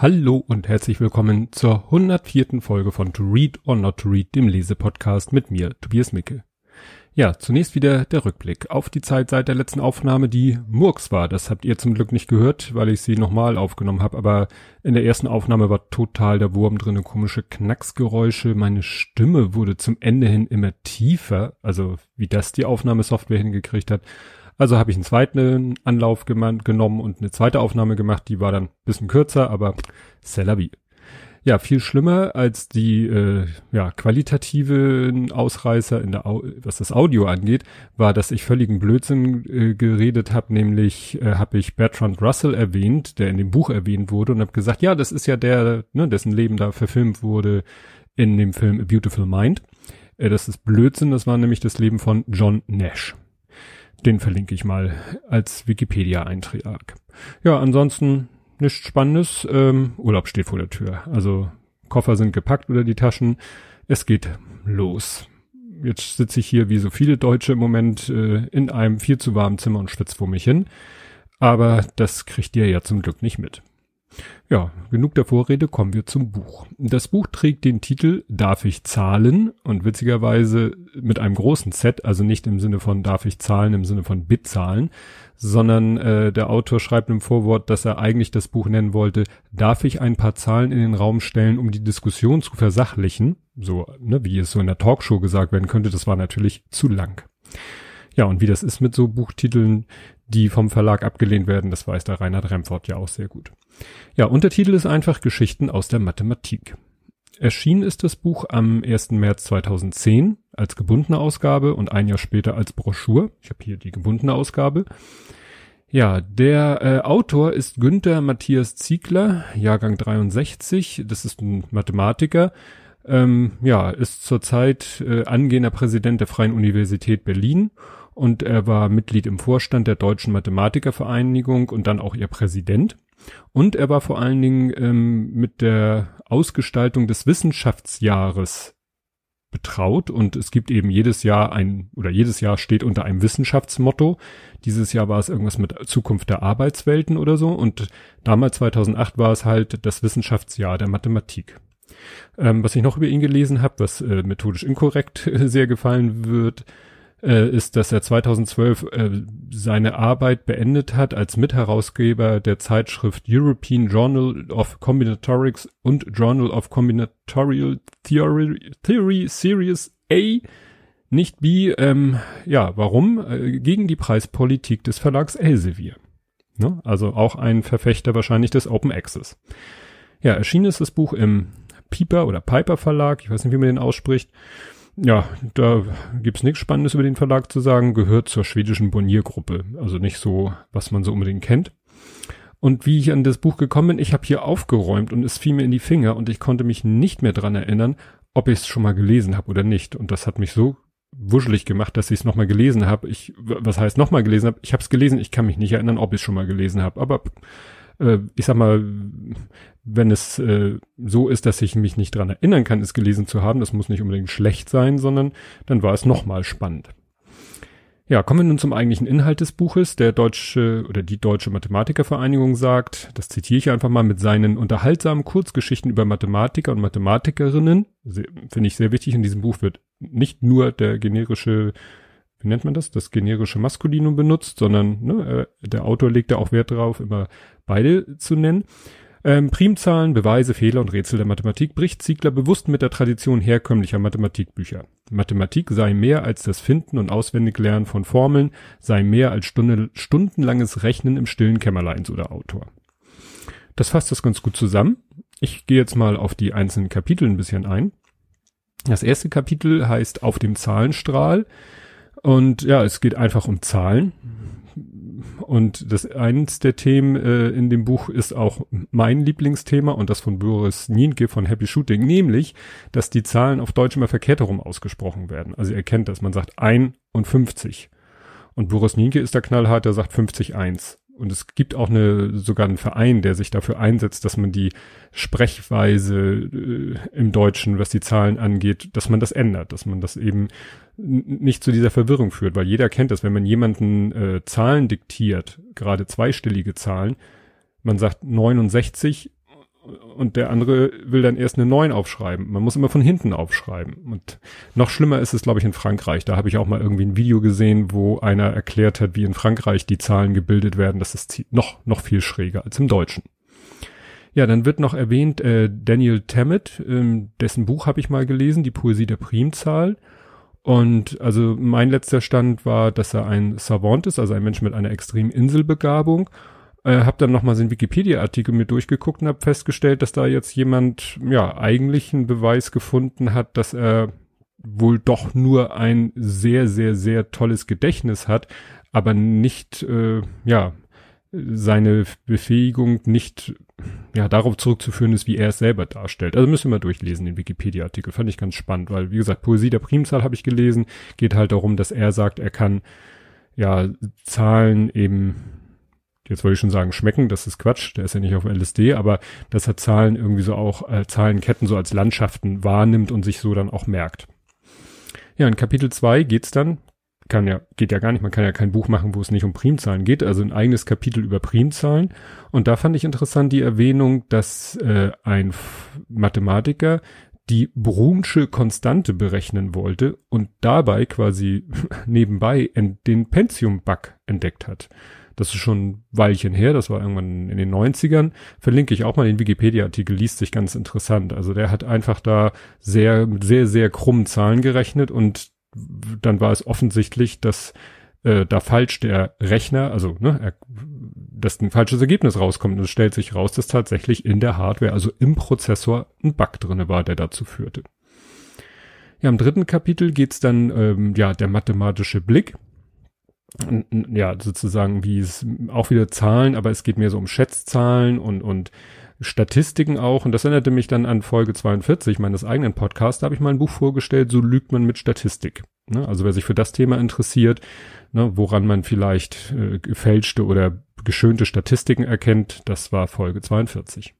Hallo und herzlich willkommen zur 104. Folge von To Read or Not to Read, dem Lesepodcast mit mir, Tobias Micke. Ja, zunächst wieder der Rückblick auf die Zeit seit der letzten Aufnahme, die Murks war. Das habt ihr zum Glück nicht gehört, weil ich sie nochmal aufgenommen habe, aber in der ersten Aufnahme war total der Wurm drinne, komische Knacksgeräusche. Meine Stimme wurde zum Ende hin immer tiefer, also wie das die Aufnahmesoftware hingekriegt hat. Also habe ich einen zweiten Anlauf genommen und eine zweite Aufnahme gemacht, die war dann bisschen kürzer, aber c'est la vie. Ja, viel schlimmer als die äh, ja, qualitativen Ausreißer in der Au was das Audio angeht, war, dass ich völligen Blödsinn äh, geredet habe, nämlich äh, habe ich Bertrand Russell erwähnt, der in dem Buch erwähnt wurde und habe gesagt, ja, das ist ja der, ne, dessen Leben da verfilmt wurde in dem Film A Beautiful Mind. Äh, das ist Blödsinn, das war nämlich das Leben von John Nash. Den verlinke ich mal als Wikipedia-Eintrag. Ja, ansonsten nichts Spannendes. Ähm, Urlaub steht vor der Tür. Also Koffer sind gepackt oder die Taschen. Es geht los. Jetzt sitze ich hier wie so viele Deutsche im Moment äh, in einem viel zu warmen Zimmer und schwitze vor mich hin. Aber das kriegt ihr ja zum Glück nicht mit. Ja, genug der Vorrede, kommen wir zum Buch. Das Buch trägt den Titel Darf ich zahlen? Und witzigerweise mit einem großen Z, also nicht im Sinne von darf ich zahlen, im Sinne von Bitzahlen, sondern äh, der Autor schreibt im Vorwort, dass er eigentlich das Buch nennen wollte, darf ich ein paar Zahlen in den Raum stellen, um die Diskussion zu versachlichen? So, ne, wie es so in der Talkshow gesagt werden könnte, das war natürlich zu lang. Ja, und wie das ist mit so Buchtiteln, die vom Verlag abgelehnt werden, das weiß der Reinhard Remford ja auch sehr gut. Ja, Untertitel ist einfach Geschichten aus der Mathematik. Erschienen ist das Buch am 1. März 2010 als gebundene Ausgabe und ein Jahr später als Broschur. Ich habe hier die gebundene Ausgabe. Ja, der äh, Autor ist Günther Matthias Ziegler, Jahrgang 63. Das ist ein Mathematiker. Ähm, ja, ist zurzeit äh, angehender Präsident der Freien Universität Berlin und er war Mitglied im Vorstand der Deutschen Mathematikervereinigung und dann auch ihr Präsident. Und er war vor allen Dingen ähm, mit der Ausgestaltung des Wissenschaftsjahres betraut und es gibt eben jedes Jahr ein oder jedes Jahr steht unter einem Wissenschaftsmotto. Dieses Jahr war es irgendwas mit Zukunft der Arbeitswelten oder so und damals 2008 war es halt das Wissenschaftsjahr der Mathematik. Ähm, was ich noch über ihn gelesen habe, was äh, methodisch inkorrekt sehr gefallen wird, äh, ist, dass er 2012 äh, seine Arbeit beendet hat als Mitherausgeber der Zeitschrift European Journal of Combinatorics und Journal of Combinatorial Theory, Theory Series A, nicht B. Ähm, ja, warum? Äh, gegen die Preispolitik des Verlags Elsevier. Ne? Also auch ein Verfechter wahrscheinlich des Open Access. Ja, erschienen ist das Buch im Piper oder Piper Verlag, ich weiß nicht, wie man den ausspricht ja, da gibt's nichts Spannendes über den Verlag zu sagen, gehört zur schwedischen Bonnier-Gruppe. Also nicht so, was man so unbedingt kennt. Und wie ich an das Buch gekommen bin, ich habe hier aufgeräumt und es fiel mir in die Finger und ich konnte mich nicht mehr dran erinnern, ob ich es schon mal gelesen habe oder nicht. Und das hat mich so wuschelig gemacht, dass ich es nochmal gelesen habe. Ich, was heißt nochmal gelesen habe? Ich habe es gelesen, ich kann mich nicht erinnern, ob ich es schon mal gelesen habe. Aber äh, ich sag mal, wenn es äh, so ist, dass ich mich nicht dran erinnern kann, es gelesen zu haben, das muss nicht unbedingt schlecht sein, sondern dann war es nochmal spannend. Ja, kommen wir nun zum eigentlichen Inhalt des Buches. Der deutsche oder die Deutsche Mathematikervereinigung sagt, das zitiere ich einfach mal mit seinen unterhaltsamen Kurzgeschichten über Mathematiker und Mathematikerinnen. Finde ich sehr wichtig. In diesem Buch wird nicht nur der generische, wie nennt man das, das generische Maskulinum benutzt, sondern ne, äh, der Autor legt da auch Wert drauf, immer beide zu nennen. Ähm, Primzahlen, Beweise, Fehler und Rätsel der Mathematik bricht Ziegler bewusst mit der Tradition herkömmlicher Mathematikbücher. Mathematik sei mehr als das Finden und Auswendiglernen von Formeln, sei mehr als Stunde, stundenlanges Rechnen im stillen Kämmerlein, so der Autor. Das fasst das ganz gut zusammen. Ich gehe jetzt mal auf die einzelnen Kapitel ein bisschen ein. Das erste Kapitel heißt Auf dem Zahlenstrahl. Und ja, es geht einfach um Zahlen. Und das eins der Themen äh, in dem Buch ist auch mein Lieblingsthema und das von Boris Nienke von Happy Shooting, nämlich, dass die Zahlen auf Deutsch immer verkehrt herum ausgesprochen werden. Also ihr kennt das, man sagt ein und 50. Und Boris Nienke ist der knallhart, der sagt 50 1. Und es gibt auch eine, sogar einen Verein, der sich dafür einsetzt, dass man die Sprechweise äh, im Deutschen, was die Zahlen angeht, dass man das ändert, dass man das eben nicht zu dieser Verwirrung führt, weil jeder kennt das, wenn man jemanden äh, Zahlen diktiert, gerade zweistellige Zahlen, man sagt 69 und der andere will dann erst eine 9 aufschreiben. Man muss immer von hinten aufschreiben. Und noch schlimmer ist es, glaube ich, in Frankreich. Da habe ich auch mal irgendwie ein Video gesehen, wo einer erklärt hat, wie in Frankreich die Zahlen gebildet werden. Das ist noch, noch viel schräger als im Deutschen. Ja, dann wird noch erwähnt äh, Daniel Tammet, ähm, dessen Buch habe ich mal gelesen, die Poesie der Primzahl. Und also mein letzter Stand war, dass er ein Savant ist, also ein Mensch mit einer extremen Inselbegabung äh, hab dann nochmal einen Wikipedia-Artikel mir durchgeguckt und habe festgestellt, dass da jetzt jemand, ja, eigentlich einen Beweis gefunden hat, dass er wohl doch nur ein sehr, sehr, sehr tolles Gedächtnis hat, aber nicht, äh, ja, seine Befähigung nicht ja darauf zurückzuführen ist, wie er es selber darstellt. Also müssen wir durchlesen den Wikipedia-Artikel. Fand ich ganz spannend, weil wie gesagt Poesie der Primzahl habe ich gelesen. Geht halt darum, dass er sagt, er kann ja Zahlen eben jetzt wollte ich schon sagen, schmecken, das ist Quatsch, der ist ja nicht auf LSD, aber dass er Zahlen irgendwie so auch, äh, Zahlenketten so als Landschaften wahrnimmt und sich so dann auch merkt. Ja, in Kapitel 2 geht's dann, kann ja, geht ja gar nicht, man kann ja kein Buch machen, wo es nicht um Primzahlen geht, also ein eigenes Kapitel über Primzahlen. Und da fand ich interessant die Erwähnung, dass äh, ein Mathematiker die Brunsche Konstante berechnen wollte und dabei quasi nebenbei den Pentium-Bug entdeckt hat. Das ist schon ein Weilchen her, das war irgendwann in den 90ern. Verlinke ich auch mal den Wikipedia-Artikel, liest sich ganz interessant. Also der hat einfach da sehr, sehr, sehr krummen Zahlen gerechnet und dann war es offensichtlich, dass äh, da falsch der Rechner, also ne, er, dass ein falsches Ergebnis rauskommt. Und es stellt sich raus, dass tatsächlich in der Hardware, also im Prozessor, ein Bug drinne war, der dazu führte. Ja, im dritten Kapitel geht's dann, ähm, ja, der mathematische Blick ja, sozusagen wie es auch wieder Zahlen, aber es geht mehr so um Schätzzahlen und, und Statistiken auch. Und das erinnerte mich dann an Folge 42 meines eigenen Podcasts. Da habe ich mal ein Buch vorgestellt, so lügt man mit Statistik. Ne? Also wer sich für das Thema interessiert, ne, woran man vielleicht äh, gefälschte oder geschönte Statistiken erkennt, das war Folge 42.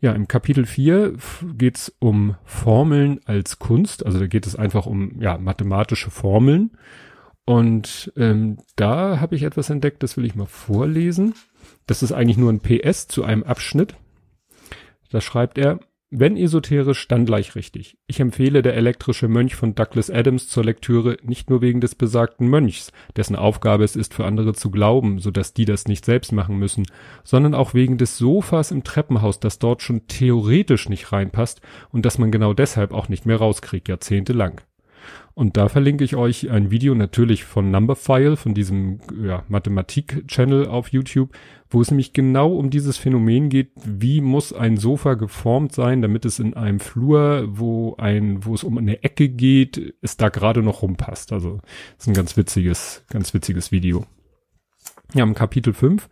Ja, im Kapitel 4 geht's um Formeln als Kunst. Also da geht es einfach um ja, mathematische Formeln. Und ähm, da habe ich etwas entdeckt, das will ich mal vorlesen. Das ist eigentlich nur ein PS zu einem Abschnitt. Da schreibt er, wenn esoterisch, dann gleich richtig. Ich empfehle der elektrische Mönch von Douglas Adams zur Lektüre nicht nur wegen des besagten Mönchs, dessen Aufgabe es ist, für andere zu glauben, so dass die das nicht selbst machen müssen, sondern auch wegen des Sofas im Treppenhaus, das dort schon theoretisch nicht reinpasst und das man genau deshalb auch nicht mehr rauskriegt, jahrzehntelang. Und da verlinke ich euch ein Video natürlich von Numberphile, von diesem ja, Mathematik-Channel auf YouTube, wo es nämlich genau um dieses Phänomen geht, wie muss ein Sofa geformt sein, damit es in einem Flur, wo ein, wo es um eine Ecke geht, es da gerade noch rumpasst. Also ist ein ganz witziges, ganz witziges Video. Ja, im Kapitel 5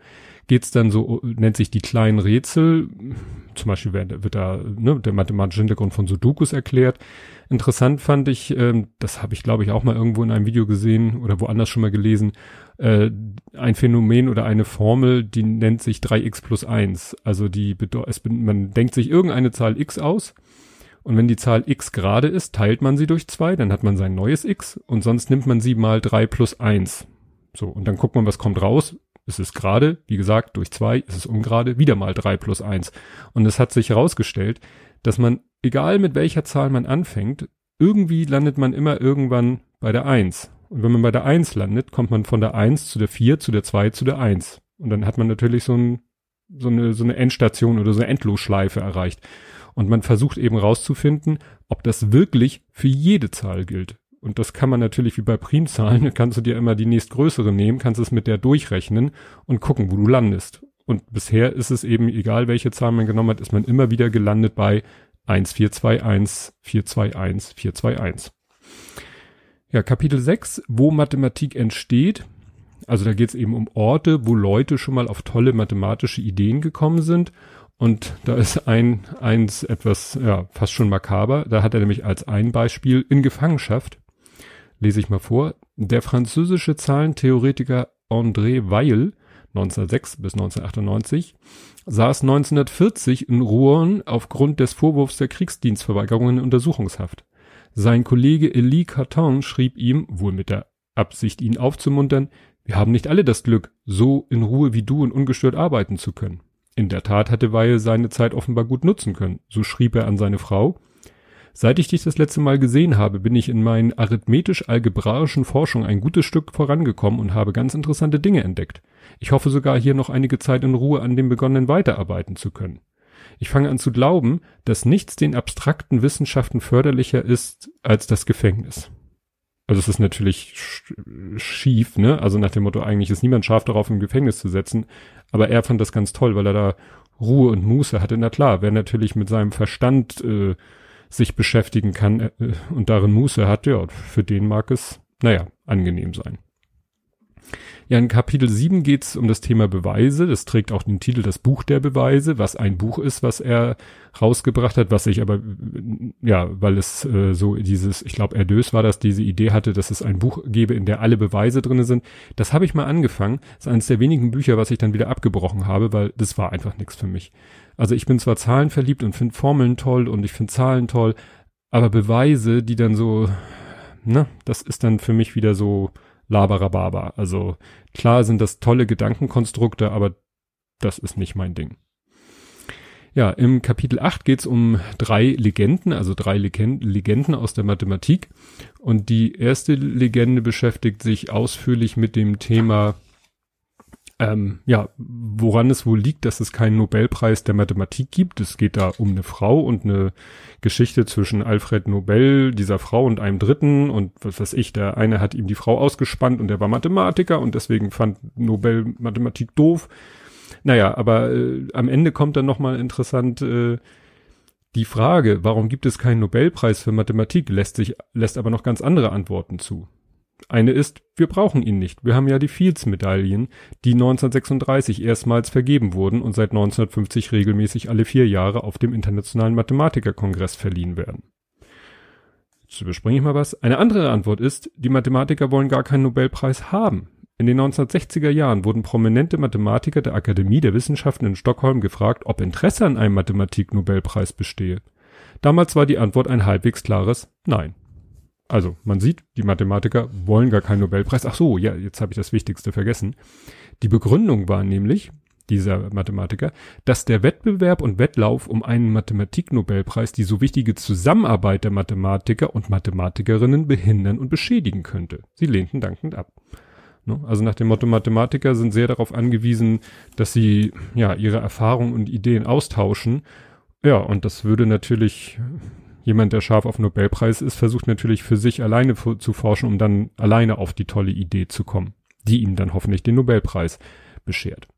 geht's dann so, nennt sich die kleinen Rätsel. Zum Beispiel wird, wird da ne, der mathematische Hintergrund von Sudokus erklärt. Interessant fand ich, ähm, das habe ich glaube ich auch mal irgendwo in einem Video gesehen oder woanders schon mal gelesen, äh, ein Phänomen oder eine Formel, die nennt sich 3x plus 1. Also die es, man denkt sich irgendeine Zahl x aus und wenn die Zahl x gerade ist, teilt man sie durch zwei, dann hat man sein neues x und sonst nimmt man sie mal 3 plus 1. So, und dann guckt man, was kommt raus. Es ist gerade, wie gesagt, durch zwei, es ist ungerade, wieder mal drei plus eins. Und es hat sich herausgestellt, dass man, egal mit welcher Zahl man anfängt, irgendwie landet man immer irgendwann bei der eins. Und wenn man bei der eins landet, kommt man von der eins zu der vier, zu der zwei, zu der eins. Und dann hat man natürlich so, ein, so, eine, so eine Endstation oder so eine Endlosschleife erreicht. Und man versucht eben rauszufinden, ob das wirklich für jede Zahl gilt. Und das kann man natürlich wie bei Primzahlen, kannst du dir immer die nächstgrößere nehmen, kannst es mit der durchrechnen und gucken, wo du landest. Und bisher ist es eben, egal welche Zahl man genommen hat, ist man immer wieder gelandet bei 1421, 421, 421. Ja, Kapitel 6, wo Mathematik entsteht. Also da geht es eben um Orte, wo Leute schon mal auf tolle mathematische Ideen gekommen sind. Und da ist ein, eins etwas, ja, fast schon makaber. Da hat er nämlich als ein Beispiel in Gefangenschaft lese ich mal vor. Der französische Zahlentheoretiker André Weil 1906 bis 1998 saß 1940 in Rouen aufgrund des Vorwurfs der Kriegsdienstverweigerung in Untersuchungshaft. Sein Kollege Elie Carton schrieb ihm, wohl mit der Absicht, ihn aufzumuntern, wir haben nicht alle das Glück, so in Ruhe wie du und ungestört arbeiten zu können. In der Tat hatte Weil seine Zeit offenbar gut nutzen können. So schrieb er an seine Frau. Seit ich dich das letzte Mal gesehen habe, bin ich in meinen arithmetisch-algebraischen Forschungen ein gutes Stück vorangekommen und habe ganz interessante Dinge entdeckt. Ich hoffe sogar hier noch einige Zeit in Ruhe an dem begonnenen weiterarbeiten zu können. Ich fange an zu glauben, dass nichts den abstrakten Wissenschaften förderlicher ist als das Gefängnis. Also es ist natürlich schief, ne? Also nach dem Motto, eigentlich ist niemand scharf darauf, im Gefängnis zu setzen. Aber er fand das ganz toll, weil er da Ruhe und Muße hatte. Na klar, wer natürlich mit seinem Verstand äh, sich beschäftigen kann äh, und darin Muße hat, ja, für den mag es, naja, angenehm sein. Ja, in Kapitel 7 geht es um das Thema Beweise. Das trägt auch den Titel Das Buch der Beweise, was ein Buch ist, was er rausgebracht hat, was ich aber, ja, weil es äh, so dieses, ich glaube, Erdös war das, diese Idee hatte, dass es ein Buch gäbe, in der alle Beweise drinne sind. Das habe ich mal angefangen. Das ist eines der wenigen Bücher, was ich dann wieder abgebrochen habe, weil das war einfach nichts für mich. Also ich bin zwar zahlenverliebt und finde Formeln toll und ich finde Zahlen toll, aber Beweise, die dann so, ne, das ist dann für mich wieder so, Labarababa. Also klar sind das tolle Gedankenkonstrukte, aber das ist nicht mein Ding. Ja, im Kapitel 8 geht's um drei Legenden, also drei Legenden aus der Mathematik. Und die erste Legende beschäftigt sich ausführlich mit dem Thema ähm, ja, woran es wohl liegt, dass es keinen Nobelpreis der Mathematik gibt. Es geht da um eine Frau und eine Geschichte zwischen Alfred Nobel, dieser Frau und einem Dritten und was weiß ich, der eine hat ihm die Frau ausgespannt und der war Mathematiker und deswegen fand Nobel Mathematik doof. Naja, aber äh, am Ende kommt dann nochmal interessant äh, die Frage, warum gibt es keinen Nobelpreis für Mathematik, lässt sich, lässt aber noch ganz andere Antworten zu. Eine ist, wir brauchen ihn nicht. Wir haben ja die Fields-Medaillen, die 1936 erstmals vergeben wurden und seit 1950 regelmäßig alle vier Jahre auf dem Internationalen Mathematikerkongress verliehen werden. Jetzt überspringe ich mal was. Eine andere Antwort ist, die Mathematiker wollen gar keinen Nobelpreis haben. In den 1960er Jahren wurden prominente Mathematiker der Akademie der Wissenschaften in Stockholm gefragt, ob Interesse an einem Mathematik-Nobelpreis bestehe. Damals war die Antwort ein halbwegs klares Nein. Also man sieht, die Mathematiker wollen gar keinen Nobelpreis. Ach so, ja, jetzt habe ich das Wichtigste vergessen. Die Begründung war nämlich, dieser Mathematiker, dass der Wettbewerb und Wettlauf um einen Mathematik-Nobelpreis die so wichtige Zusammenarbeit der Mathematiker und Mathematikerinnen behindern und beschädigen könnte. Sie lehnten dankend ab. Ne? Also nach dem Motto Mathematiker sind sehr darauf angewiesen, dass sie ja ihre Erfahrungen und Ideen austauschen. Ja, und das würde natürlich jemand, der scharf auf Nobelpreis ist, versucht natürlich für sich alleine zu forschen, um dann alleine auf die tolle Idee zu kommen, die ihm dann hoffentlich den Nobelpreis beschert.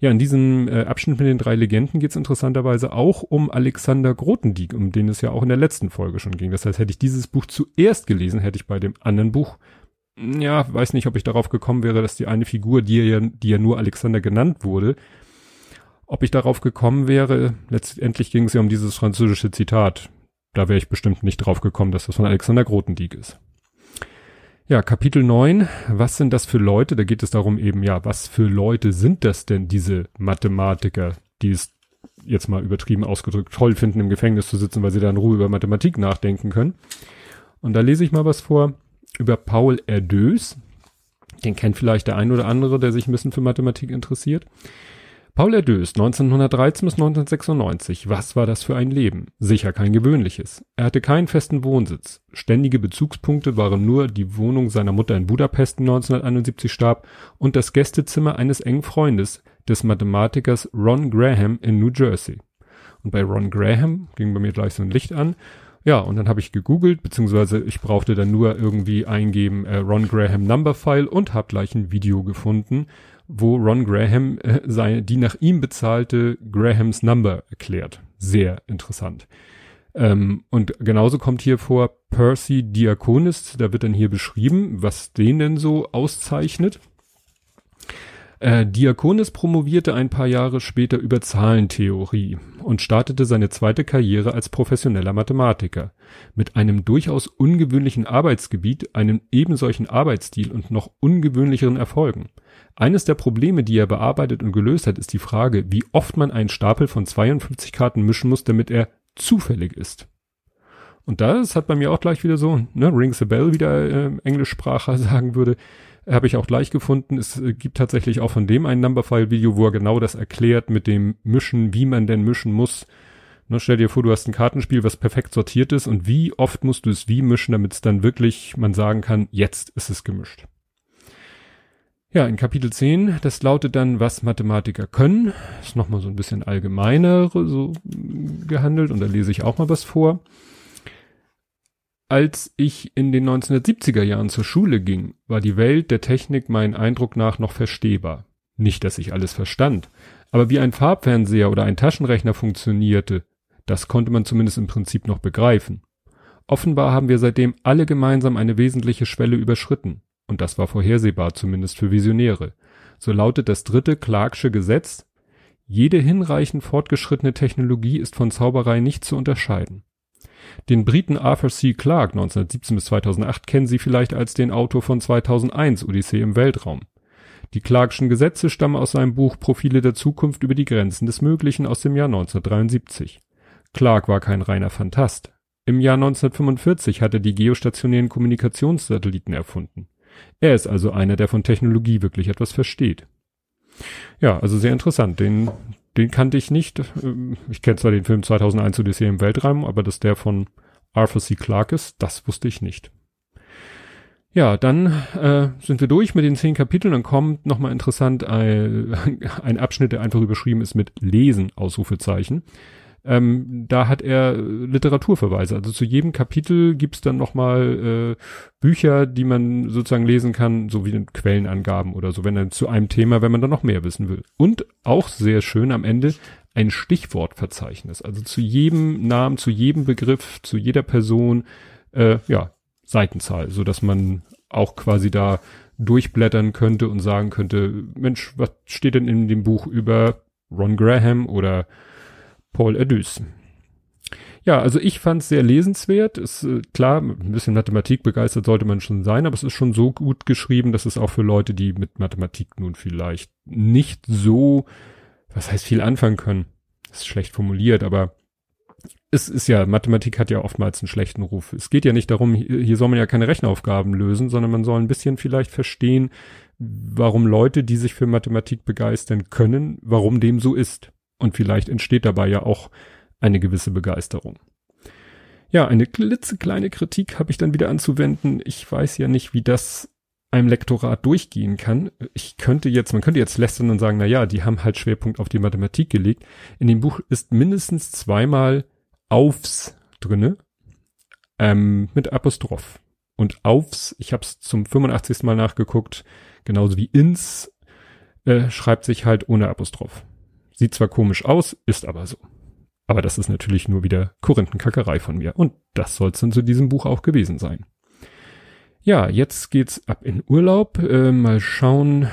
Ja, in diesem äh, Abschnitt mit den drei Legenden geht es interessanterweise auch um Alexander Grothendieck, um den es ja auch in der letzten Folge schon ging. Das heißt, hätte ich dieses Buch zuerst gelesen, hätte ich bei dem anderen Buch, ja, weiß nicht, ob ich darauf gekommen wäre, dass die eine Figur, die ja, die ja nur Alexander genannt wurde, ob ich darauf gekommen wäre, letztendlich ging es ja um dieses französische Zitat, da wäre ich bestimmt nicht drauf gekommen, dass das von Alexander Grotendieck ist. Ja, Kapitel 9. Was sind das für Leute? Da geht es darum eben, ja, was für Leute sind das denn, diese Mathematiker, die es jetzt mal übertrieben ausgedrückt toll finden, im Gefängnis zu sitzen, weil sie da in Ruhe über Mathematik nachdenken können. Und da lese ich mal was vor über Paul Erdős. Den kennt vielleicht der ein oder andere, der sich ein bisschen für Mathematik interessiert. Paul Erdős, 1913 bis 1996. Was war das für ein Leben? Sicher kein gewöhnliches. Er hatte keinen festen Wohnsitz. Ständige Bezugspunkte waren nur die Wohnung seiner Mutter in Budapest 1971 starb und das Gästezimmer eines engen Freundes, des Mathematikers Ron Graham in New Jersey. Und bei Ron Graham ging bei mir gleich so ein Licht an. Ja, und dann habe ich gegoogelt, beziehungsweise ich brauchte dann nur irgendwie eingeben äh, Ron Graham Numberfile und habe gleich ein Video gefunden, wo Ron Graham äh, seine, die nach ihm bezahlte Grahams Number erklärt. Sehr interessant. Ähm, und genauso kommt hier vor Percy Diakonis, da wird dann hier beschrieben, was den denn so auszeichnet. Äh, Diakonis promovierte ein paar Jahre später über Zahlentheorie und startete seine zweite Karriere als professioneller Mathematiker. Mit einem durchaus ungewöhnlichen Arbeitsgebiet, einem ebensolchen Arbeitsstil und noch ungewöhnlicheren Erfolgen. Eines der Probleme, die er bearbeitet und gelöst hat, ist die Frage, wie oft man einen Stapel von 52 Karten mischen muss, damit er zufällig ist. Und das hat bei mir auch gleich wieder so, ne, rings a bell, wie der äh, Englischspracher sagen würde Habe ich auch gleich gefunden. Es äh, gibt tatsächlich auch von dem ein Numberfile-Video, wo er genau das erklärt mit dem Mischen, wie man denn mischen muss. Ne, stell dir vor, du hast ein Kartenspiel, was perfekt sortiert ist und wie oft musst du es wie mischen, damit es dann wirklich man sagen kann, jetzt ist es gemischt. Ja, in Kapitel 10, das lautet dann, was Mathematiker können. Ist nochmal so ein bisschen allgemeiner so gehandelt und da lese ich auch mal was vor. Als ich in den 1970er Jahren zur Schule ging, war die Welt der Technik meinen Eindruck nach noch verstehbar. Nicht, dass ich alles verstand, aber wie ein Farbfernseher oder ein Taschenrechner funktionierte, das konnte man zumindest im Prinzip noch begreifen. Offenbar haben wir seitdem alle gemeinsam eine wesentliche Schwelle überschritten. Und das war vorhersehbar, zumindest für Visionäre. So lautet das dritte Clarksche Gesetz, jede hinreichend fortgeschrittene Technologie ist von Zauberei nicht zu unterscheiden. Den Briten Arthur C. Clarke 1917 bis 2008 kennen Sie vielleicht als den Autor von 2001 Odyssee im Weltraum. Die Clarkschen Gesetze stammen aus seinem Buch Profile der Zukunft über die Grenzen des Möglichen aus dem Jahr 1973. Clarke war kein reiner Fantast. Im Jahr 1945 hat er die geostationären Kommunikationssatelliten erfunden. Er ist also einer, der von Technologie wirklich etwas versteht. Ja, also sehr interessant. Den, den kannte ich nicht. Ich kenne zwar den Film 2001 Odyssee im Weltraum, aber dass der von Arthur C. Clarke ist, das wusste ich nicht. Ja, dann äh, sind wir durch mit den zehn Kapiteln. Dann kommt nochmal interessant ein, ein Abschnitt, der einfach überschrieben ist mit Lesen, Ausrufezeichen ähm, da hat er Literaturverweise. Also zu jedem Kapitel gibt's dann nochmal äh, Bücher, die man sozusagen lesen kann, so wie Quellenangaben oder so, wenn dann zu einem Thema, wenn man dann noch mehr wissen will. Und auch sehr schön am Ende ein Stichwortverzeichnis. Also zu jedem Namen, zu jedem Begriff, zu jeder Person, äh, ja, Seitenzahl, so dass man auch quasi da durchblättern könnte und sagen könnte, Mensch, was steht denn in dem Buch über Ron Graham oder Paul Erdős. Ja, also ich fand es sehr lesenswert. Ist äh, klar, ein bisschen Mathematik begeistert sollte man schon sein, aber es ist schon so gut geschrieben, dass es auch für Leute, die mit Mathematik nun vielleicht nicht so, was heißt viel anfangen können. Ist schlecht formuliert, aber es ist ja, Mathematik hat ja oftmals einen schlechten Ruf. Es geht ja nicht darum, hier soll man ja keine Rechenaufgaben lösen, sondern man soll ein bisschen vielleicht verstehen, warum Leute, die sich für Mathematik begeistern können, warum dem so ist. Und vielleicht entsteht dabei ja auch eine gewisse Begeisterung. Ja, eine klitzekleine Kritik habe ich dann wieder anzuwenden. Ich weiß ja nicht, wie das einem Lektorat durchgehen kann. Ich könnte jetzt, man könnte jetzt lästern und sagen, na ja, die haben halt Schwerpunkt auf die Mathematik gelegt. In dem Buch ist mindestens zweimal aufs drinne, ähm, mit Apostroph. Und aufs, ich habe es zum 85. Mal nachgeguckt, genauso wie ins, äh, schreibt sich halt ohne Apostroph. Sieht zwar komisch aus, ist aber so. Aber das ist natürlich nur wieder Korinthenkackerei von mir. Und das soll es dann zu diesem Buch auch gewesen sein. Ja, jetzt geht's ab in Urlaub. Äh, mal schauen.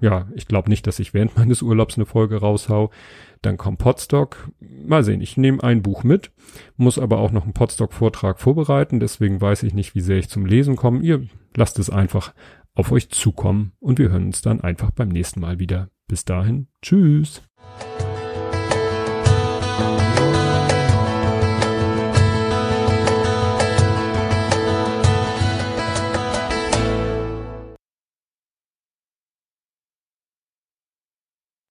Ja, ich glaube nicht, dass ich während meines Urlaubs eine Folge raushau. Dann kommt Podstock. Mal sehen, ich nehme ein Buch mit, muss aber auch noch einen Podstock-Vortrag vorbereiten. Deswegen weiß ich nicht, wie sehr ich zum Lesen komme. Ihr lasst es einfach auf euch zukommen und wir hören uns dann einfach beim nächsten Mal wieder. Bis dahin, tschüss. Bye.